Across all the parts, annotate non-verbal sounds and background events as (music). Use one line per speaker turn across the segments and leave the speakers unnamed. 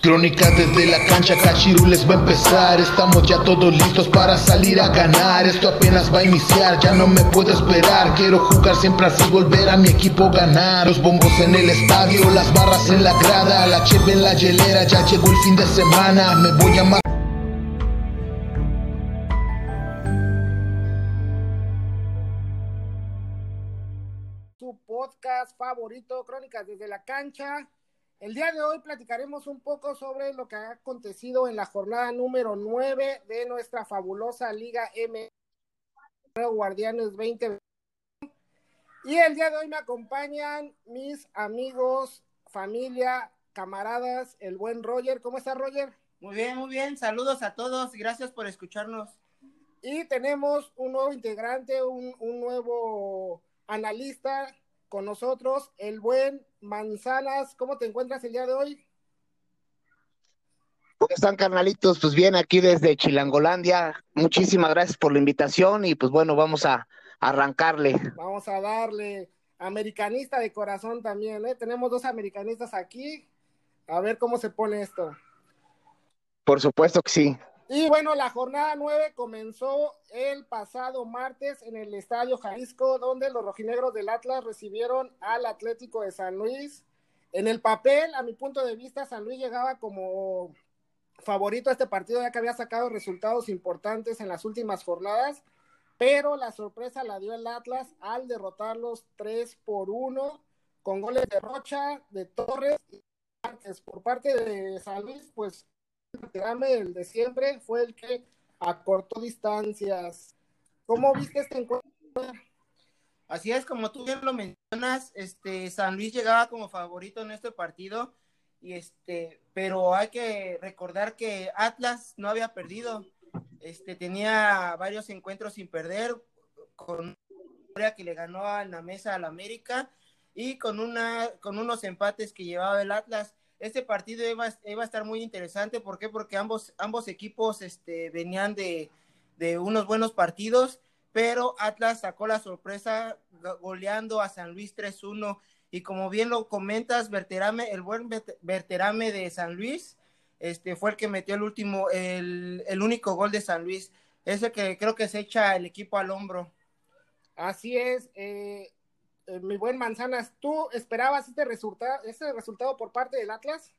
Crónica desde la cancha, Cachirules va a empezar. Estamos ya todos listos para salir a ganar. Esto apenas va a iniciar, ya no me puedo esperar. Quiero jugar siempre así, volver a mi equipo ganar. Los bombos en el estadio, las barras en la grada, la cheve en la hielera. Ya llegó el fin de semana, me voy a matar.
Su podcast favorito, Crónicas desde la cancha. El día de hoy platicaremos un poco sobre lo que ha acontecido en la jornada número 9 de nuestra fabulosa Liga M Guardianes 20. Y el día de hoy me acompañan mis amigos, familia, camaradas, el buen Roger. ¿Cómo está Roger?
Muy bien, muy bien. Saludos a todos. Gracias por escucharnos.
Y tenemos un nuevo integrante, un, un nuevo analista con nosotros, el buen Manzanas. ¿Cómo te encuentras el día de hoy?
¿Cómo están, carnalitos? Pues bien, aquí desde Chilangolandia. Muchísimas gracias por la invitación y pues bueno, vamos a arrancarle.
Vamos a darle americanista de corazón también, ¿eh? Tenemos dos americanistas aquí. A ver cómo se pone esto.
Por supuesto que sí.
Y bueno, la jornada nueve comenzó el pasado martes en el Estadio Jalisco, donde los rojinegros del Atlas recibieron al Atlético de San Luis. En el papel, a mi punto de vista, San Luis llegaba como favorito a este partido, ya que había sacado resultados importantes en las últimas jornadas, pero la sorpresa la dio el Atlas al derrotarlos 3 por 1 con goles de Rocha, de Torres y por parte de San Luis, pues el de siempre fue el que acortó distancias. ¿Cómo viste este encuentro?
Así es, como tú bien lo mencionas, este San Luis llegaba como favorito en este partido y este, pero hay que recordar que Atlas no había perdido. Este tenía varios encuentros sin perder con una que le ganó a la mesa al América y con una con unos empates que llevaba el Atlas este partido iba, a estar muy interesante. ¿Por qué? Porque ambos, ambos equipos este, venían de, unos buenos partidos, pero Atlas sacó la sorpresa goleando a San Luis 3-1. Y como bien lo comentas, Berterame, el buen Berterame de San Luis, este, fue el que metió el último, el, el único gol de San Luis. Ese que creo que se echa el equipo al hombro.
Así es. Eh, eh, mi buen Manzanas, ¿tú esperabas este resultado, este resultado por parte del Atlas?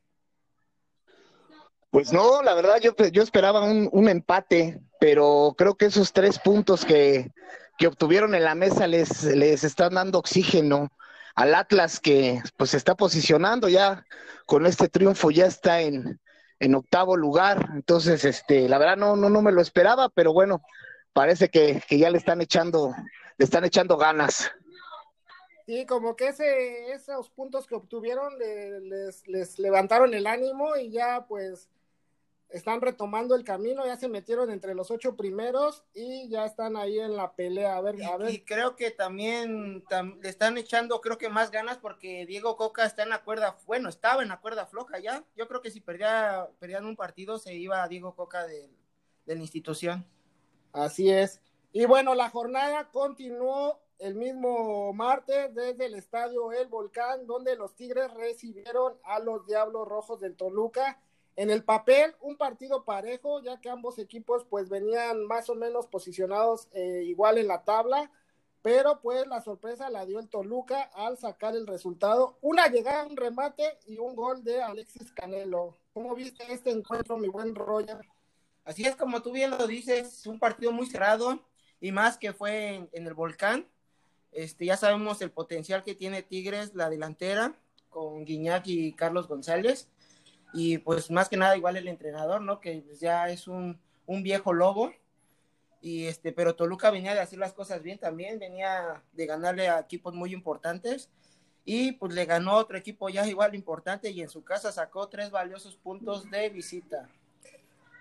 Pues no, la verdad yo, yo esperaba un, empate, pero creo que esos tres puntos que, obtuvieron en la mesa les, les están dando oxígeno al Atlas que pues se está posicionando ya con este triunfo, ya está en, en octavo lugar. Entonces, este, la verdad no, no, no me lo esperaba, pero bueno, parece que, que ya le están echando, le están echando ganas.
Sí, como que ese, esos puntos que obtuvieron les, les levantaron el ánimo y ya pues están retomando el camino, ya se metieron entre los ocho primeros y ya están ahí en la pelea. A ver,
y,
a ver.
Y creo que también le están echando, creo que más ganas porque Diego Coca está en la cuerda, bueno, estaba en la cuerda floja ya. Yo creo que si perdía, perdían un partido se iba a Diego Coca de, de la institución.
Así es. Y bueno, la jornada continuó el mismo martes desde el estadio El Volcán, donde los Tigres recibieron a los Diablos Rojos del Toluca. En el papel, un partido parejo, ya que ambos equipos pues venían más o menos posicionados eh, igual en la tabla, pero pues la sorpresa la dio el Toluca al sacar el resultado. Una llegada, un remate y un gol de Alexis Canelo. ¿Cómo viste este encuentro, mi buen Roger?
Así es como tú bien lo dices, un partido muy cerrado y más que fue en el Volcán este, ya sabemos el potencial que tiene Tigres, la delantera, con Guiñac y Carlos González. Y pues más que nada igual el entrenador, ¿no? Que pues, ya es un, viejo lobo. Y este, pero Toluca venía de hacer las cosas bien también, venía de ganarle a equipos muy importantes. Y pues le ganó otro equipo ya igual importante y en su casa sacó tres valiosos puntos de visita.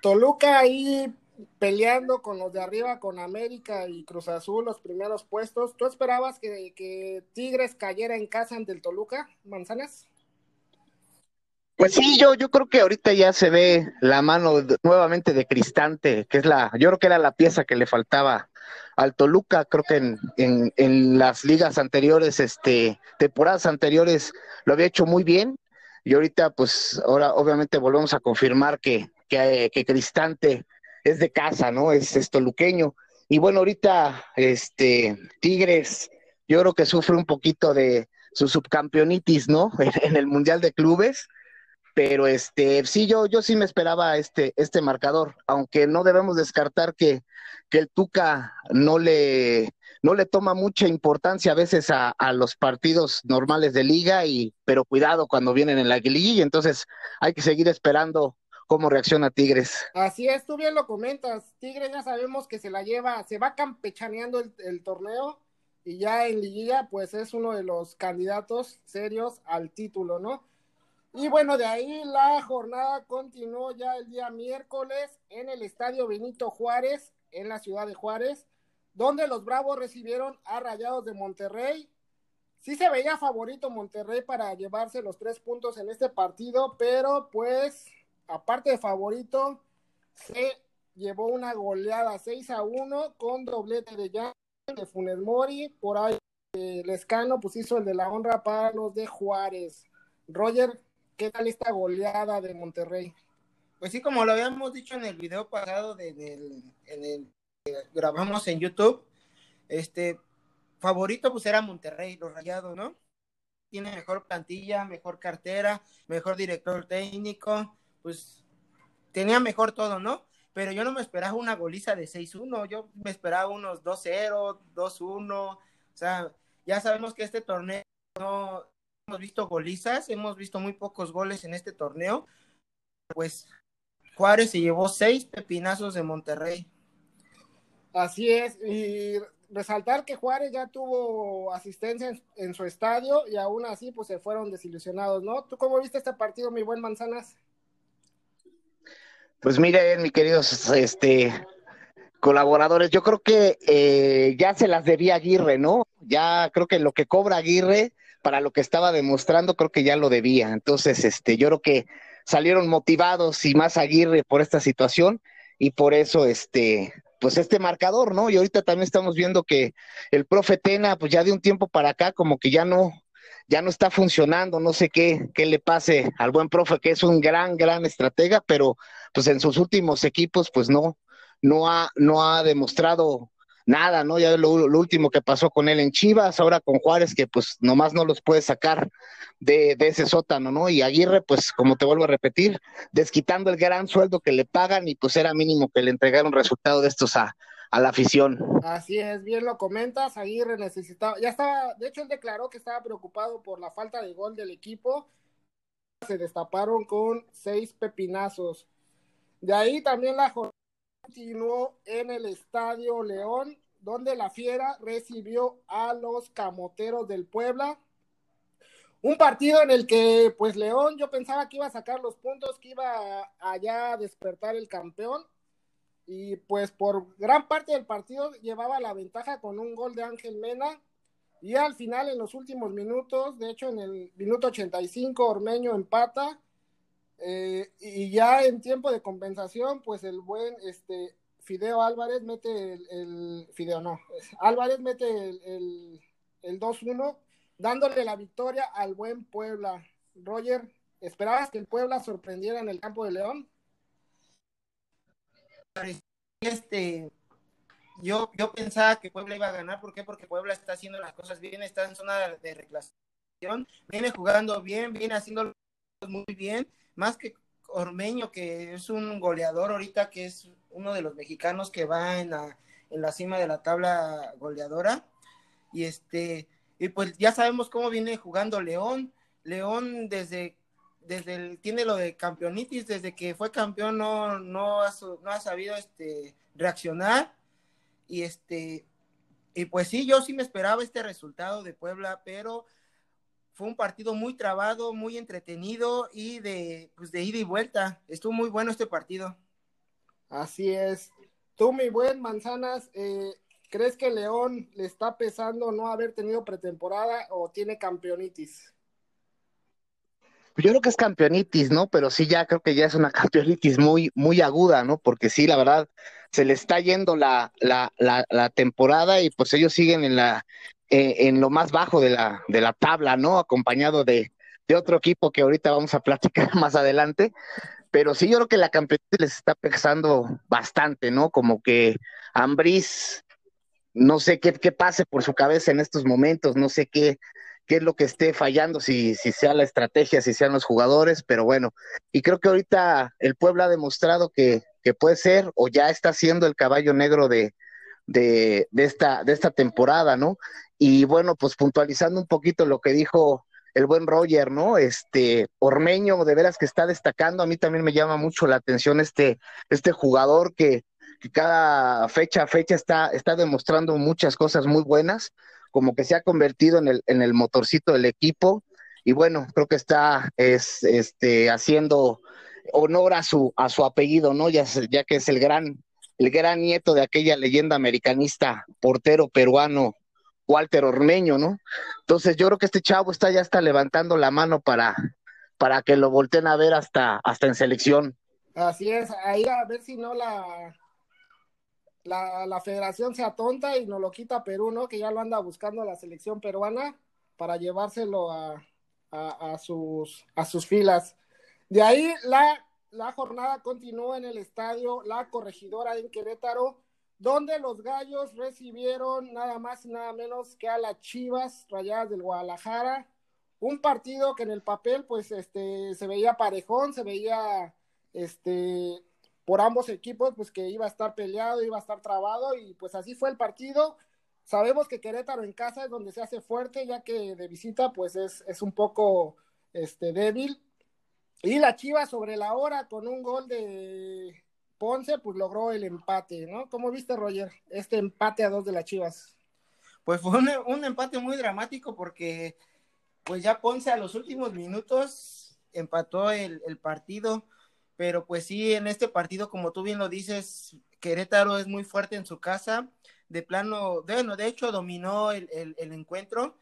Toluca ahí peleando con los de arriba, con América y Cruz Azul, los primeros puestos. ¿Tú esperabas que, Tigres cayera en casa ante el Toluca, Manzanas?
Pues sí, yo, yo creo que ahorita ya se ve la mano nuevamente de Cristante, que es la, yo creo que era la pieza que le faltaba al Toluca, creo que en, en, en las ligas anteriores, este, temporadas anteriores, lo había hecho muy bien, y ahorita pues ahora obviamente volvemos a confirmar que, que, que Cristante es de casa, ¿no? Es, es toluqueño. Y bueno, ahorita este Tigres yo creo que sufre un poquito de su subcampeonitis, ¿no? (laughs) En, el Mundial de Clubes. Pero este, sí, yo, yo sí me esperaba este, este marcador, aunque no debemos descartar que, que el Tuca no le, no le toma mucha importancia a veces a, los partidos normales de liga, y, pero cuidado cuando vienen en la y entonces hay que seguir esperando cómo reacciona Tigres.
Así es, tú bien lo comentas, Tigres ya sabemos que se la lleva, se va campechaneando el, el torneo, y ya en liguilla pues es uno de los candidatos serios al título, ¿no? Y bueno, de ahí la jornada continuó ya el día miércoles en el Estadio Benito Juárez, en la ciudad de Juárez, donde los Bravos recibieron a Rayados de Monterrey. Sí se veía favorito Monterrey para llevarse los tres puntos en este partido, pero pues aparte de favorito, se llevó una goleada 6 a 1 con doblete de ya de Funes Mori, por ahí eh, Lescano pues hizo el de la honra para los de Juárez. Roger, ¿qué tal esta goleada de Monterrey?
Pues sí, como lo habíamos dicho en el video pasado de, que grabamos en YouTube, este favorito pues era Monterrey, los rayados, ¿no? Tiene mejor plantilla, mejor cartera, mejor director técnico, pues tenía mejor todo, ¿no? pero yo no me esperaba una goliza de 6-1, yo me esperaba unos 2-0, 2-1, o sea, ya sabemos que este torneo no hemos visto golizas, hemos visto muy pocos goles en este torneo, pues Juárez se llevó seis pepinazos de Monterrey.
Así es, y resaltar que Juárez ya tuvo asistencia en, en, su estadio y aún así pues se fueron desilusionados, ¿no? ¿Tú cómo viste este partido, mi buen Manzanas?
Pues miren, mis queridos este, colaboradores, yo creo que eh, ya se las debía Aguirre, ¿no? Ya creo que lo que cobra Aguirre para lo que estaba demostrando, creo que ya lo debía. Entonces, este, yo creo que salieron motivados y más Aguirre por esta situación y por eso, este, pues este marcador, ¿no? Y ahorita también estamos viendo que el profe Tena, pues ya de un tiempo para acá, como que ya no, ya no está funcionando, no sé qué, qué le pase al buen profe, que es un gran, gran estratega, pero pues en sus últimos equipos, pues no, no ha, no ha demostrado nada, ¿no? Ya lo, lo, último que pasó con él en Chivas, ahora con Juárez, que pues nomás no los puede sacar de, de, ese sótano, ¿no? Y Aguirre, pues como te vuelvo a repetir, desquitando el gran sueldo que le pagan y pues era mínimo que le entregaron resultado de estos a, a la afición.
Así es, bien lo comentas, Aguirre necesitaba, ya estaba, de hecho él declaró que estaba preocupado por la falta de gol del equipo, se destaparon con seis pepinazos. De ahí también la jornada continuó en el Estadio León, donde la Fiera recibió a los Camoteros del Puebla. Un partido en el que, pues León, yo pensaba que iba a sacar los puntos, que iba allá a despertar el campeón, y pues por gran parte del partido llevaba la ventaja con un gol de Ángel Mena y al final en los últimos minutos, de hecho en el minuto 85 Ormeño empata eh, y ya en tiempo de compensación pues el buen este Fideo Álvarez mete el, Fideo no, Álvarez mete el, el, el 2-1 dándole la victoria al buen Puebla. Roger, ¿esperabas que el Puebla sorprendiera en el campo de León?
Este yo, yo pensaba que Puebla iba a ganar, ¿por qué? Porque Puebla está haciendo las cosas bien, está en zona de reclasificación, viene jugando bien, viene haciendo muy bien, más que Ormeño, que es un goleador ahorita, que es uno de los mexicanos que va en la, en la cima de la tabla goleadora, y este, y pues ya sabemos cómo viene jugando León, León desde desde el, tiene lo de campeonitis, desde que fue campeón no, no, ha, no ha sabido este, reaccionar. Y este, y pues sí, yo sí me esperaba este resultado de Puebla, pero fue un partido muy trabado, muy entretenido y de, pues de ida y vuelta. Estuvo muy bueno este partido.
Así es. Tú, mi buen Manzanas, eh, ¿crees que León le está pesando no haber tenido pretemporada o tiene campeonitis?
Yo creo que es campeonitis, ¿no? Pero sí, ya creo que ya es una (laughs) campeonitis muy, muy aguda, ¿no? Porque sí, la verdad, se le está yendo la, la, la, temporada y pues ellos siguen en la, eh, en lo más bajo de la, de la tabla, ¿no? Acompañado de, de otro equipo que ahorita vamos a (laughs) platicar más adelante. Pero sí, yo creo que la campeonato les está pesando bastante, ¿no? Como que Ambriz, no sé qué, qué pase por su cabeza en estos momentos, no sé qué, qué es lo que esté fallando, si, si sea la estrategia, si sean los jugadores, pero bueno, y creo que ahorita el pueblo ha demostrado que, que puede ser o ya está siendo el caballo negro de, de, de, esta, de esta temporada, ¿no? Y bueno, pues puntualizando un poquito lo que dijo el buen Roger, ¿no? Este Ormeño, de veras que está destacando, a mí también me llama mucho la atención este, este jugador que, cada fecha a fecha está, está demostrando muchas cosas muy buenas como que se ha convertido en el, en el motorcito del equipo y bueno, creo que está es, este, haciendo honor a su, a su apellido, ¿no? Ya, ya que es el gran, el gran nieto de aquella leyenda americanista, portero peruano, Walter Ormeño, ¿no? Entonces yo creo que este chavo está ya está levantando la mano para, para que lo volteen a ver hasta, hasta en selección.
Así es, ahí a ver si no la, la, la, federación se atonta y nos lo quita Perú, ¿no? Que ya lo anda buscando la selección peruana para llevárselo a, a, a sus, a sus filas. De ahí la, la jornada continúa en el estadio La Corregidora en Querétaro, donde los gallos recibieron nada más y nada menos que a las Chivas Rayadas del Guadalajara. Un partido que en el papel, pues, este, se veía parejón, se veía, este, por ambos equipos, pues que iba a estar peleado, iba a estar trabado y pues así fue el partido. Sabemos que Querétaro en casa es donde se hace fuerte, ya que de visita pues es, es un poco este, débil. Y la Chiva sobre la hora con un gol de Ponce, pues logró el empate, ¿no? ¿Cómo viste, Roger, este empate a dos de las Chivas?
Pues fue un, empate muy dramático porque pues ya Ponce a los últimos minutos empató el partido pero pues sí, en este partido, como tú bien lo dices, Querétaro es muy fuerte en su casa, de plano, bueno, de hecho dominó el, encuentro,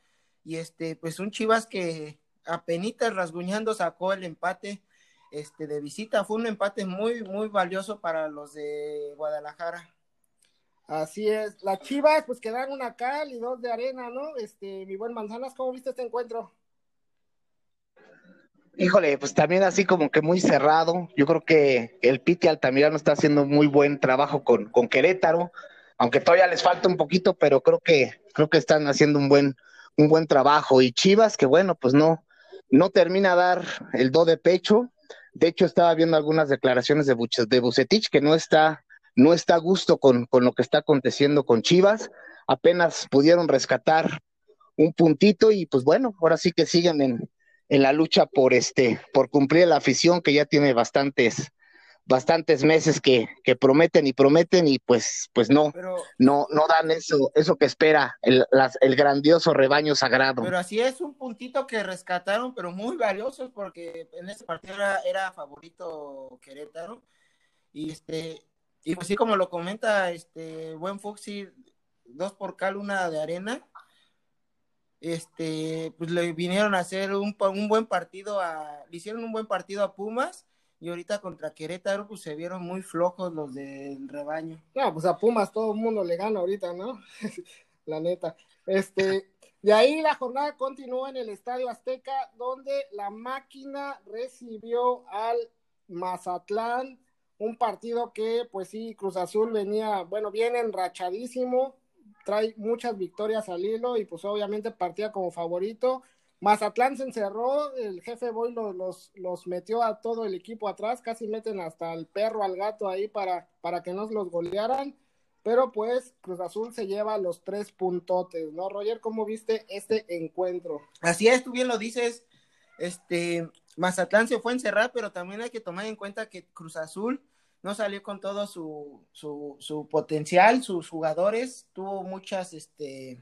y este, pues un Chivas que apenas rasguñando sacó el empate este, de visita, fue un empate muy, muy valioso para los de Guadalajara.
Así es, las Chivas pues quedan una cal y dos de arena, ¿no? Este, mi buen Manzanas, ¿cómo viste este encuentro?
Híjole, pues también así como que muy cerrado. Yo creo que el Piti Altamirano está haciendo muy buen trabajo con, con Querétaro, aunque todavía les falta un poquito, pero creo que, creo que están haciendo un buen, un buen trabajo. Y Chivas, que bueno, pues no, no termina a dar el do de pecho. De hecho, estaba viendo algunas declaraciones de, Buch de Bucetich que no está, no está a gusto con, con lo que está aconteciendo con Chivas. Apenas pudieron rescatar un puntito y pues bueno, ahora sí que siguen en, en la lucha por este, por cumplir la afición que ya tiene bastantes, bastantes meses que, que prometen y prometen y pues, pues no,
pero,
no, no dan eso, eso que espera el, las, el grandioso rebaño sagrado.
Pero así es un puntito que rescataron, pero muy valiosos porque en este partido era, era favorito Querétaro y este, y pues sí como lo comenta este buen Foxy, dos por cal, una de arena este, pues le vinieron a hacer un, un buen partido a, le hicieron un buen partido a Pumas y ahorita contra Querétaro pues se vieron muy flojos los del rebaño.
No, pues a Pumas todo el mundo le gana ahorita, ¿no? (laughs) la neta. Este, de ahí la jornada continúa en el Estadio Azteca, donde la máquina recibió al Mazatlán, un partido que, pues sí, Cruz Azul venía, bueno, bien enrachadísimo, trae muchas victorias al hilo y pues obviamente partía como favorito. Mazatlán se encerró, el jefe Boy los, los, los, metió a todo el equipo atrás, casi meten hasta el perro, al gato ahí para, para que no los golearan, pero pues Cruz Azul se lleva los tres puntotes, ¿no? Roger, ¿cómo viste este encuentro?
Así es, tú bien lo dices, este, Mazatlán se fue a encerrar, pero también hay que tomar en cuenta que Cruz Azul no salió con todo su, su, su, potencial, sus jugadores, tuvo muchas, este,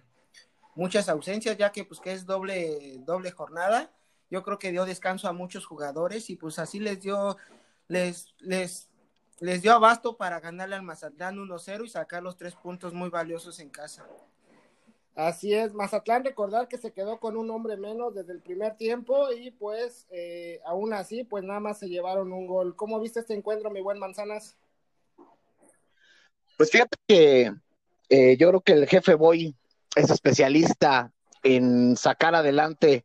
muchas ausencias, ya que pues que es doble, doble jornada. Yo creo que dio descanso a muchos jugadores y pues así les dio, les, les, les dio abasto para ganarle al Mazatlán 1-0 y sacar los tres puntos muy valiosos en casa.
Así es, Mazatlán recordar que se quedó con un hombre menos desde el primer tiempo y pues eh, aún así pues nada más se llevaron un gol. ¿Cómo viste este encuentro, mi buen Manzanas?
Pues fíjate que eh, yo creo que el jefe Boy es especialista en sacar adelante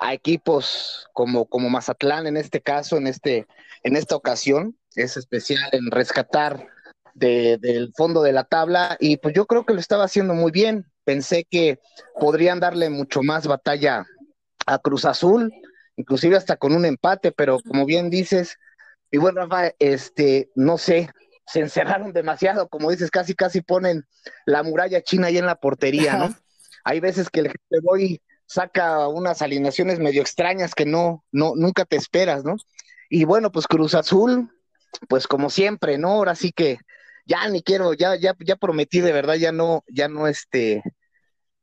a equipos como, como Mazatlán en este caso, en, este, en esta ocasión. Es especial en rescatar del fondo de la tabla y pues yo creo que lo estaba haciendo muy bien. Pensé que podrían darle mucho más batalla a Cruz Azul, inclusive hasta con un empate, pero como bien dices, y bueno, Rafa, este, no sé, se encerraron demasiado, como dices, casi casi ponen la muralla china ahí en la portería, ¿no? (laughs) Hay veces que el jefe voy saca unas alineaciones medio extrañas que no, no, nunca te esperas, ¿no? Y bueno, pues Cruz Azul, pues como siempre, ¿no? Ahora sí que ya ni quiero, ya, ya, ya prometí de verdad, ya no, ya no este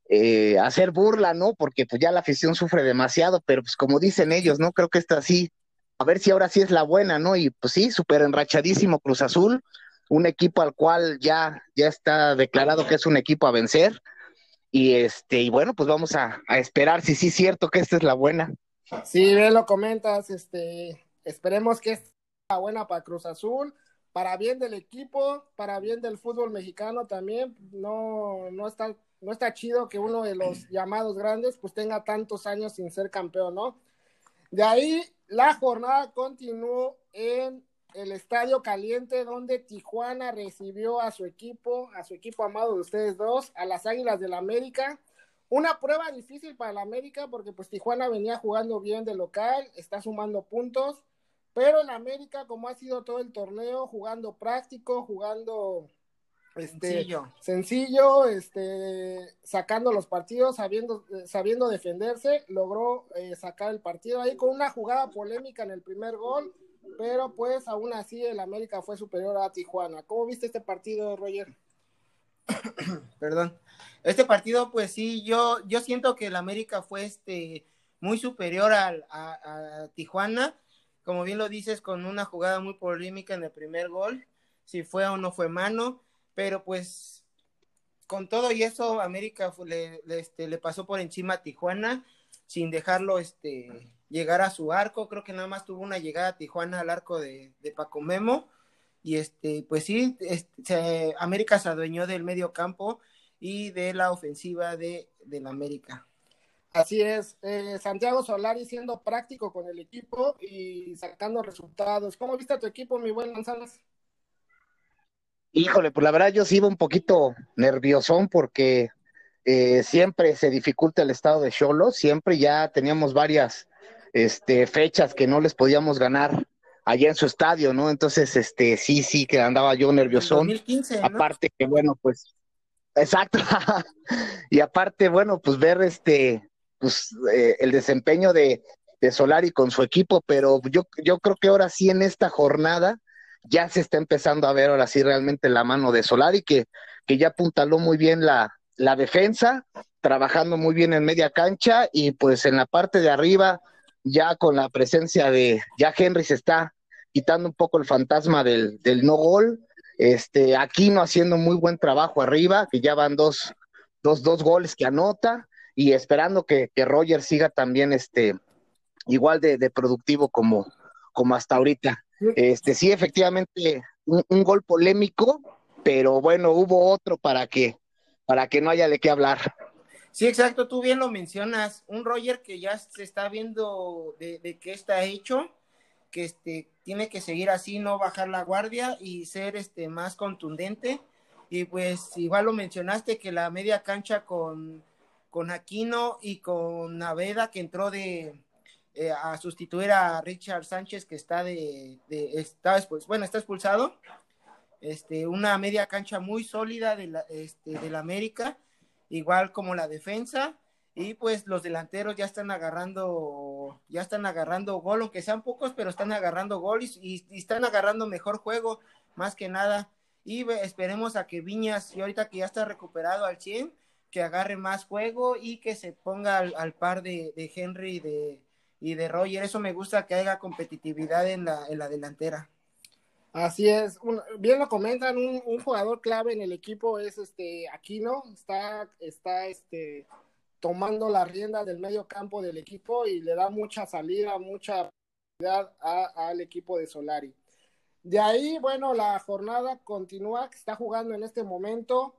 eh, hacer burla, ¿no? Porque pues ya la afición sufre demasiado, pero pues como dicen ellos, ¿no? Creo que está así, a ver si ahora sí es la buena, ¿no? Y pues sí, súper enrachadísimo Cruz Azul, un equipo al cual ya, ya está declarado que es un equipo a vencer. Y este, y bueno, pues vamos a, esperar si sí es cierto que esta es la buena.
Sí, bien lo comentas, este, esperemos que esta sea buena para Cruz Azul, para bien del equipo, para bien del fútbol mexicano también, no, no está, no está chido que uno de los (clears throat) llamados grandes pues tenga tantos años sin ser campeón, ¿no? De ahí la jornada continuó en el Estadio Caliente, donde Tijuana recibió a su equipo, a su equipo amado de ustedes dos, a las Águilas del la América. Una prueba difícil para la América porque pues Tijuana venía jugando bien de local, está sumando puntos, pero en América, como ha sido todo el torneo, jugando práctico, jugando este, sencillo. sencillo, este, sacando los partidos, sabiendo, sabiendo defenderse, logró eh, sacar el partido ahí con una jugada polémica en el primer gol, pero pues aún así el América fue superior a Tijuana. ¿Cómo viste este partido, Roger? (clears throat)
Perdón. Este partido, pues sí, yo, yo siento que el América fue este muy superior a, a Tijuana, como bien lo dices, con una jugada muy polémica en el primer gol, si fue o no fue mano pero pues con todo y eso América le, este, le pasó por encima a Tijuana sin dejarlo este, llegar a su arco, creo que nada más tuvo una llegada a Tijuana al arco de, Paco Memo y este pues sí, este, América se adueñó del medio campo y de la ofensiva de, la América.
Así es, eh, Santiago Solari siendo práctico con el equipo y sacando resultados. ¿Cómo viste a tu equipo, mi buen Manzanas?
Híjole, pues la verdad yo sí iba un poquito nerviosón porque eh, siempre se dificulta el estado de Cholo, siempre ya teníamos varias este, fechas que no les podíamos ganar allá en su estadio, ¿no? Entonces, este, sí, sí, que andaba yo nerviosón. 2015, Aparte que, bueno, pues, exacto. (laughs) y aparte, bueno, pues ver este, pues, eh, el desempeño de, de Solari con su equipo, pero yo, yo creo que ahora sí en esta jornada ya se está empezando a ver ahora sí realmente la mano de Solari, que, que ya apuntaló muy bien la, la defensa, trabajando muy bien en media cancha y pues en la parte de arriba, ya con la presencia de, ya Henry se está quitando un poco el fantasma del, del no gol, este, Aquino haciendo muy buen trabajo arriba, que ya van dos, dos, dos goles que anota y esperando que, que Roger siga también este, igual de, productivo como, como hasta ahorita. Este, sí, efectivamente, un, gol polémico, pero bueno, hubo otro para que, para que no haya de qué hablar.
Sí, exacto, tú bien lo mencionas, un Roger que ya se está viendo de, de qué está hecho, que este, tiene que seguir así, no bajar la guardia y ser este, más contundente. Y pues igual lo mencionaste que la media cancha con, con Aquino y con Naveda que entró de, eh, a sustituir a Richard Sánchez que está de, está bueno está expulsado. Este una media cancha muy sólida de la, este, América igual como la defensa. Y pues los delanteros ya están agarrando ya están agarrando gol aunque sean pocos pero están agarrando gol y, están agarrando mejor juego más que nada. Y esperemos a que Viñas y ahorita que ya está recuperado al 100 que agarre más juego y que se ponga al, par de, Henry de y de Roger. Eso me gusta que haya competitividad en la, en la delantera.
Así es, bien lo comentan, un, jugador clave en el equipo es este Aquino, está, está este, tomando la rienda del medio campo del equipo y le da mucha salida, mucha al equipo de Solari. De ahí, bueno, la jornada continúa, está jugando en este momento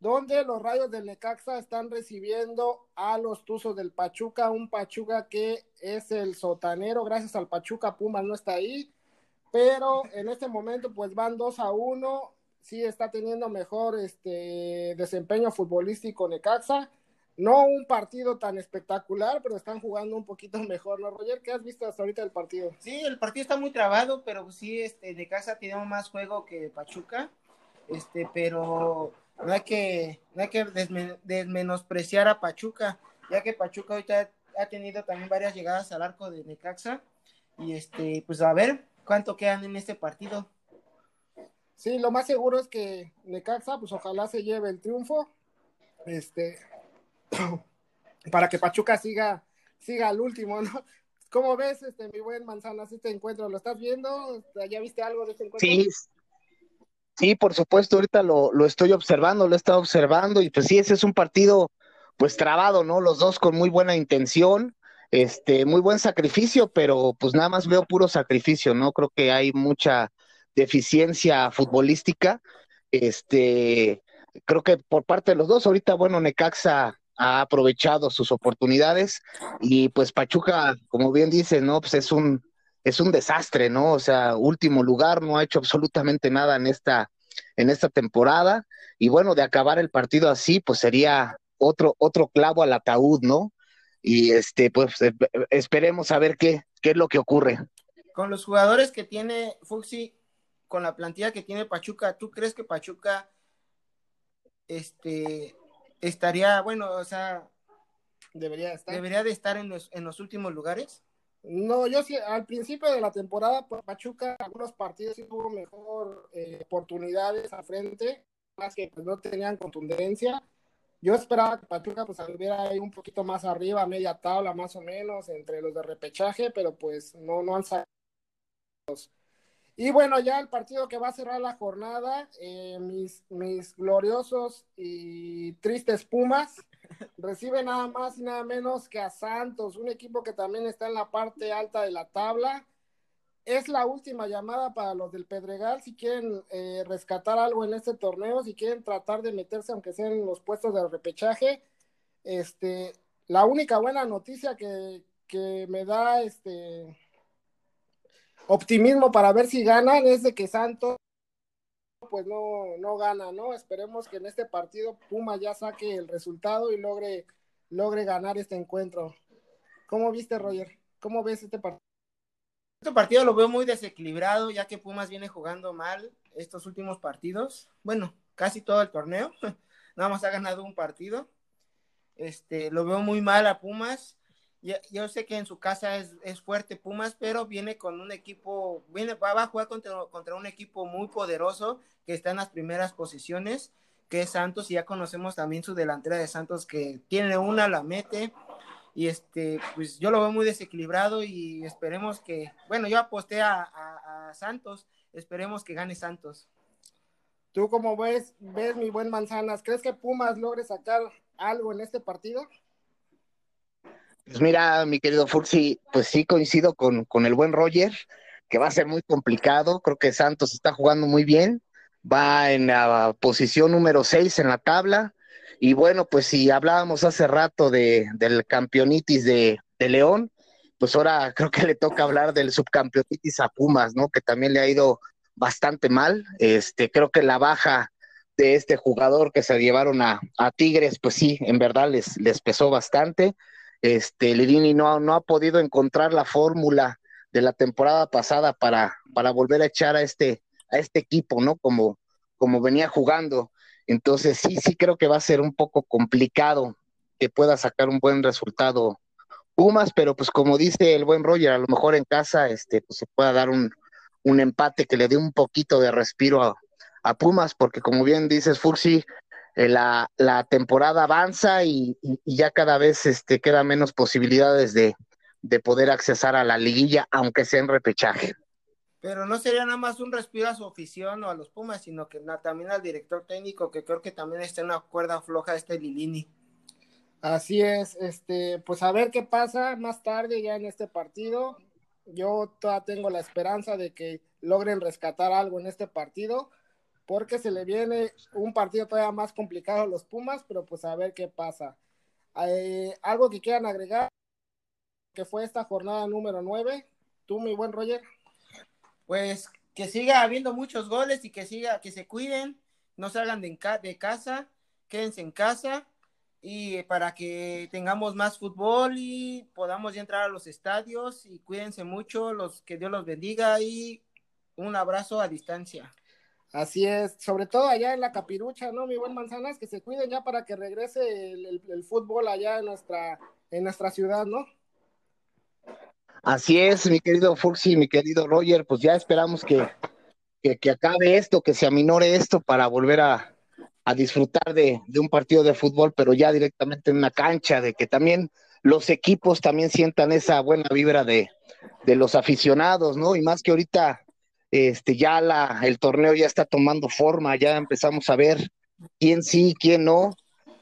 donde los rayos del Necaxa están recibiendo a los Tuzos del Pachuca, un Pachuca que es el sotanero, gracias al Pachuca Pumas no está ahí, pero en este momento pues van 2 a 1, sí está teniendo mejor este desempeño futbolístico Necaxa, no un partido tan espectacular, pero están jugando un poquito (laughs) mejor, ¿no, Roger? ¿Qué has visto hasta ahorita del partido?
Sí, el partido está muy trabado, pero sí, este, Necaxa tiene más juego que Pachuca, este, pero no hay que, no hay que desmenospreciar a Pachuca, ya que Pachuca ahorita ha tenido también varias llegadas al arco de Necaxa. Y este, pues a ver cuánto quedan en este partido.
Sí, lo más seguro es que Necaxa, pues ojalá se lleve el triunfo. Este, (clears throat) para que Pachuca siga, siga al último, ¿no? ¿Cómo ves, este, mi buen Manzanas, este encuentro? ¿Lo estás viendo? ¿Ya viste algo de este encuentro?
Sí, Sí, por supuesto, ahorita lo, lo estoy observando, lo he estado observando y pues sí, ese es un partido pues trabado, ¿no? Los dos con muy buena intención, este, muy buen sacrificio, pero pues nada más veo puro sacrificio, ¿no? Creo que hay mucha deficiencia futbolística, este, creo que por parte de los dos, ahorita, bueno, Necaxa ha aprovechado sus oportunidades y pues Pachuca, como bien dice, ¿no? Pues es un, es un desastre, ¿no? O sea, último lugar, no ha hecho absolutamente nada en esta, en esta temporada. Y bueno, de acabar el partido así, pues sería otro, otro clavo al ataúd, ¿no? Y este, pues eh, esperemos a ver qué, qué es lo que ocurre.
Con los jugadores que tiene Fuxi, con la plantilla que tiene Pachuca, ¿tú crees que Pachuca este estaría, bueno, o sea, debería estar, debería de estar en los, en los últimos lugares?
No, yo sí, al principio de la temporada, pues Pachuca, algunos partidos sí tuvo mejor eh, oportunidades a frente, más que pues, no tenían contundencia. Yo esperaba que Pachuca pues estuviera ahí un poquito más arriba, media tabla más o menos, entre los de repechaje, pero pues no, no han salido. Y bueno, ya el partido que va a cerrar la jornada, eh, mis, mis gloriosos y tristes Pumas recibe nada más y nada menos que a Santos, un equipo que también está en la parte alta de la tabla. Es la última llamada para los del Pedregal si quieren eh, rescatar algo en este torneo, si quieren tratar de meterse aunque sean en los puestos de repechaje. Este, la única buena noticia que, que me da este optimismo para ver si ganan es de que Santos pues no, no gana, ¿no? Esperemos que en este partido Puma ya saque el resultado y logre, logre ganar este encuentro. ¿Cómo viste, Roger? ¿Cómo ves este partido?
Este partido lo veo muy desequilibrado, ya que Pumas viene jugando mal estos últimos partidos. Bueno, casi todo el torneo. (laughs) Nada más ha ganado un partido. Este, lo veo muy mal a Pumas yo sé que en su casa es, fuerte Pumas, pero viene con un equipo, viene, va, a jugar contra, contra, un equipo muy poderoso que está en las primeras posiciones, que es Santos, y ya conocemos también su delantera de Santos que tiene una, la mete, y este, pues yo lo veo muy desequilibrado y esperemos que, bueno, yo aposté a, a, a Santos, esperemos que gane Santos.
¿Tú cómo ves, ves mi buen Manzanas? ¿Crees que Pumas logre sacar algo en este partido?
Pues mira, mi querido Fursi, pues sí coincido con, con el buen Roger, que va a ser muy complicado. Creo que Santos está jugando muy bien, va en la posición número 6 en la tabla. Y bueno, pues si hablábamos hace rato de, del campeonitis de, de León, pues ahora creo que le toca hablar del subcampeonitis a Pumas, ¿no? Que también le ha ido bastante mal. Este, creo que la baja de este jugador que se llevaron a, a Tigres, pues sí, en verdad les, les pesó bastante. Este, Lirini no, no ha podido encontrar la fórmula de la temporada pasada para, para volver a echar a este, a este equipo, ¿no? Como, como venía jugando. Entonces sí, sí creo que va a ser un poco complicado que pueda sacar un buen resultado Pumas, pero pues como dice el buen Roger, a lo mejor en casa este, pues se pueda dar un, un empate que le dé un poquito de respiro a, a Pumas, porque como bien dices, Fursi, eh, la, la, temporada avanza y, ya cada vez este, queda menos posibilidades de, de, poder accesar a la liguilla, aunque sea en repechaje.
Pero no sería nada más un respiro a su afición o a los Pumas, sino que también al director técnico, que creo que también está en una cuerda floja este Lilini.
Así es, este, pues a ver qué pasa más tarde ya en este partido. Yo todavía tengo la esperanza de que logren rescatar algo en este partido porque se le viene un partido todavía más complicado a los Pumas, pero pues a ver qué pasa. Eh, algo que quieran agregar, que fue esta jornada número 9, tú mi buen Roger.
Pues que siga habiendo muchos goles y que siga, que se cuiden, no salgan de, de casa, quédense en casa y para que tengamos más fútbol y podamos ya entrar a los estadios y cuídense mucho, los que Dios los bendiga y un abrazo a distancia.
Así es, sobre todo allá en la capirucha, ¿no? Mi buen Manzanas, que se cuiden ya para que regrese el, fútbol allá en nuestra, en nuestra ciudad, ¿no?
Así es, mi querido Fuxi, mi querido Roger, pues ya esperamos que, que acabe esto, que se aminore esto para volver a, a disfrutar de, un partido de fútbol, pero ya directamente en una cancha, de que también los equipos también sientan esa buena vibra de, los aficionados, ¿no? Y más que ahorita, este, ya la, el torneo ya está tomando forma, ya empezamos a ver quién sí, quién no,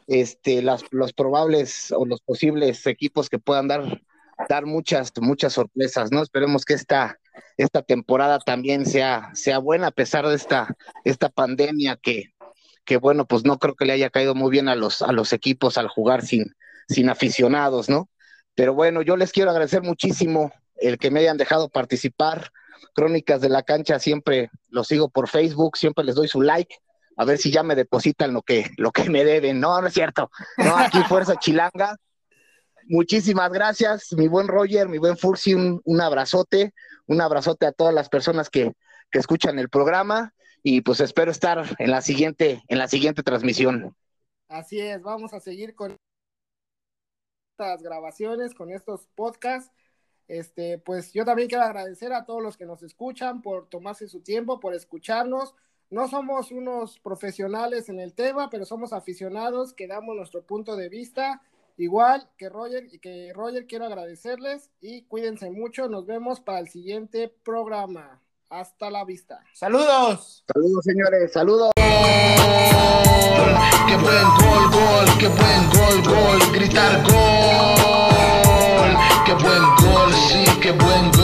este, las, los probables o los posibles equipos que puedan dar, dar muchas, muchas sorpresas, ¿no? Esperemos que esta, esta temporada también sea, sea buena a pesar de esta, esta pandemia que, que bueno, pues no creo que le haya caído muy bien a los, a los equipos al jugar sin, sin aficionados, ¿no? Pero bueno, yo les quiero agradecer muchísimo el que me hayan dejado participar. Crónicas de la cancha siempre lo sigo por Facebook, siempre les doy su like, a ver si ya me depositan lo que, lo que me deben. No, no es cierto. No, aquí Fuerza (laughs) Chilanga. Muchísimas gracias, mi buen Roger, mi buen Fursi, un, un abrazote, un abrazote a todas las personas que, que escuchan el programa y pues espero estar en la siguiente, en la siguiente transmisión.
Así es, vamos a seguir con estas grabaciones, con estos podcasts. Este, pues yo también quiero agradecer a todos los que nos escuchan por tomarse su tiempo, por escucharnos. No somos unos profesionales en el tema, pero somos aficionados que damos nuestro punto de vista. Igual que Roger y que Roger quiero agradecerles y cuídense mucho. Nos vemos para el siguiente programa. Hasta la vista.
Saludos.
Saludos, señores. Saludos.
Qué buen gol, gol, qué buen gol, gol, gritar gol. Sí, qué buen